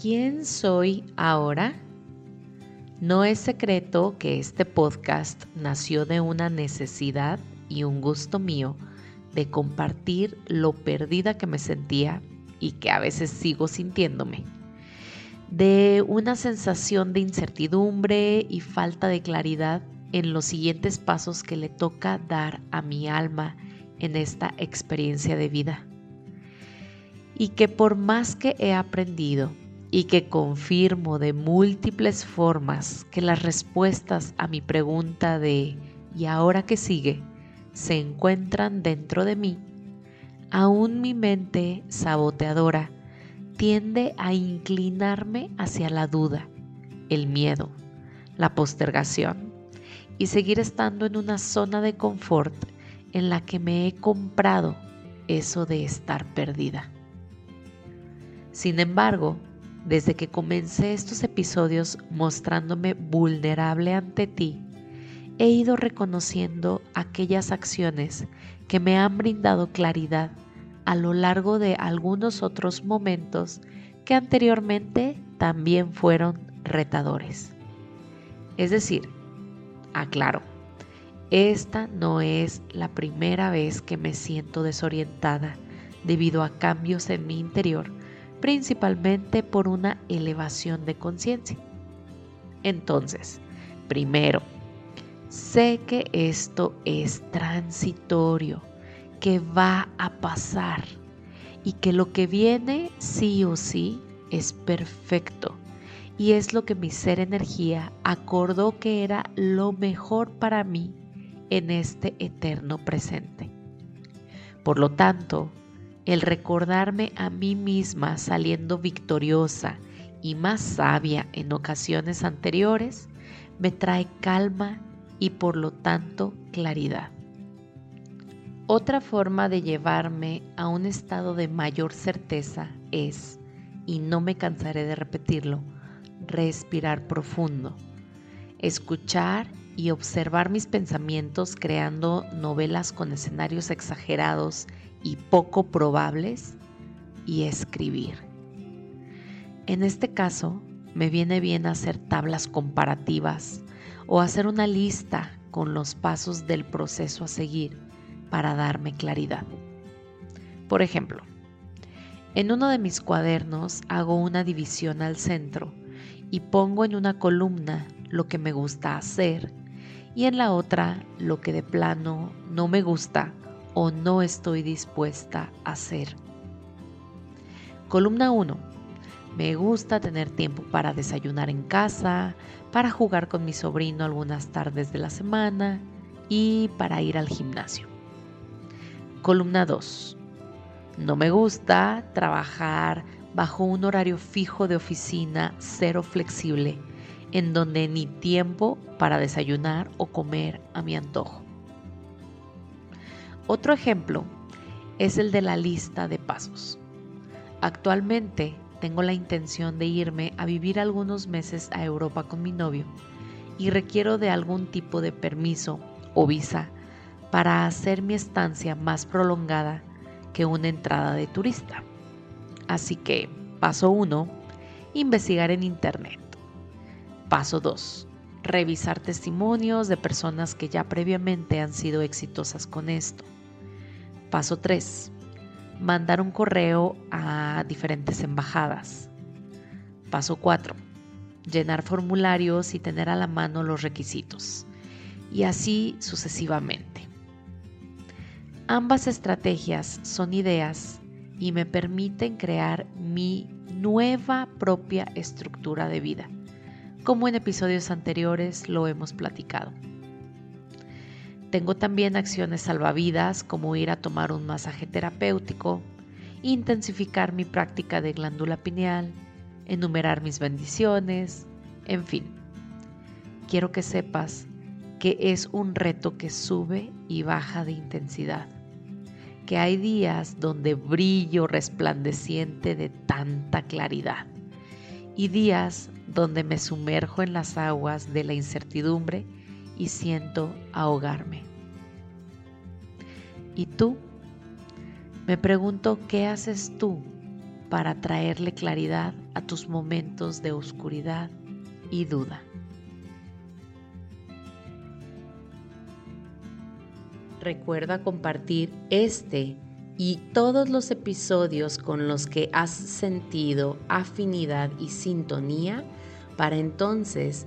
¿Quién soy ahora? No es secreto que este podcast nació de una necesidad y un gusto mío de compartir lo perdida que me sentía y que a veces sigo sintiéndome, de una sensación de incertidumbre y falta de claridad en los siguientes pasos que le toca dar a mi alma en esta experiencia de vida. Y que por más que he aprendido y que confirmo de múltiples formas que las respuestas a mi pregunta de ¿y ahora qué sigue? se encuentran dentro de mí, aún mi mente saboteadora tiende a inclinarme hacia la duda, el miedo, la postergación y seguir estando en una zona de confort en la que me he comprado eso de estar perdida. Sin embargo, desde que comencé estos episodios mostrándome vulnerable ante ti, he ido reconociendo aquellas acciones que me han brindado claridad a lo largo de algunos otros momentos que anteriormente también fueron retadores. Es decir, aclaro, esta no es la primera vez que me siento desorientada debido a cambios en mi interior principalmente por una elevación de conciencia. Entonces, primero, sé que esto es transitorio, que va a pasar y que lo que viene sí o sí es perfecto y es lo que mi ser energía acordó que era lo mejor para mí en este eterno presente. Por lo tanto, el recordarme a mí misma saliendo victoriosa y más sabia en ocasiones anteriores, me trae calma y por lo tanto claridad. Otra forma de llevarme a un estado de mayor certeza es, y no me cansaré de repetirlo, respirar profundo, escuchar y observar mis pensamientos creando novelas con escenarios exagerados y poco probables y escribir. En este caso, me viene bien hacer tablas comparativas o hacer una lista con los pasos del proceso a seguir para darme claridad. Por ejemplo, en uno de mis cuadernos hago una división al centro y pongo en una columna lo que me gusta hacer y en la otra lo que de plano no me gusta o no estoy dispuesta a hacer. Columna 1. Me gusta tener tiempo para desayunar en casa, para jugar con mi sobrino algunas tardes de la semana y para ir al gimnasio. Columna 2. No me gusta trabajar bajo un horario fijo de oficina cero flexible, en donde ni tiempo para desayunar o comer a mi antojo. Otro ejemplo es el de la lista de pasos. Actualmente tengo la intención de irme a vivir algunos meses a Europa con mi novio y requiero de algún tipo de permiso o visa para hacer mi estancia más prolongada que una entrada de turista. Así que, paso 1, investigar en Internet. Paso 2, revisar testimonios de personas que ya previamente han sido exitosas con esto. Paso 3. Mandar un correo a diferentes embajadas. Paso 4. Llenar formularios y tener a la mano los requisitos. Y así sucesivamente. Ambas estrategias son ideas y me permiten crear mi nueva propia estructura de vida, como en episodios anteriores lo hemos platicado. Tengo también acciones salvavidas como ir a tomar un masaje terapéutico, intensificar mi práctica de glándula pineal, enumerar mis bendiciones, en fin. Quiero que sepas que es un reto que sube y baja de intensidad, que hay días donde brillo resplandeciente de tanta claridad y días donde me sumerjo en las aguas de la incertidumbre y siento ahogarme. ¿Y tú? Me pregunto, ¿qué haces tú para traerle claridad a tus momentos de oscuridad y duda. Recuerda compartir este y todos los episodios con los que has sentido afinidad y sintonía para entonces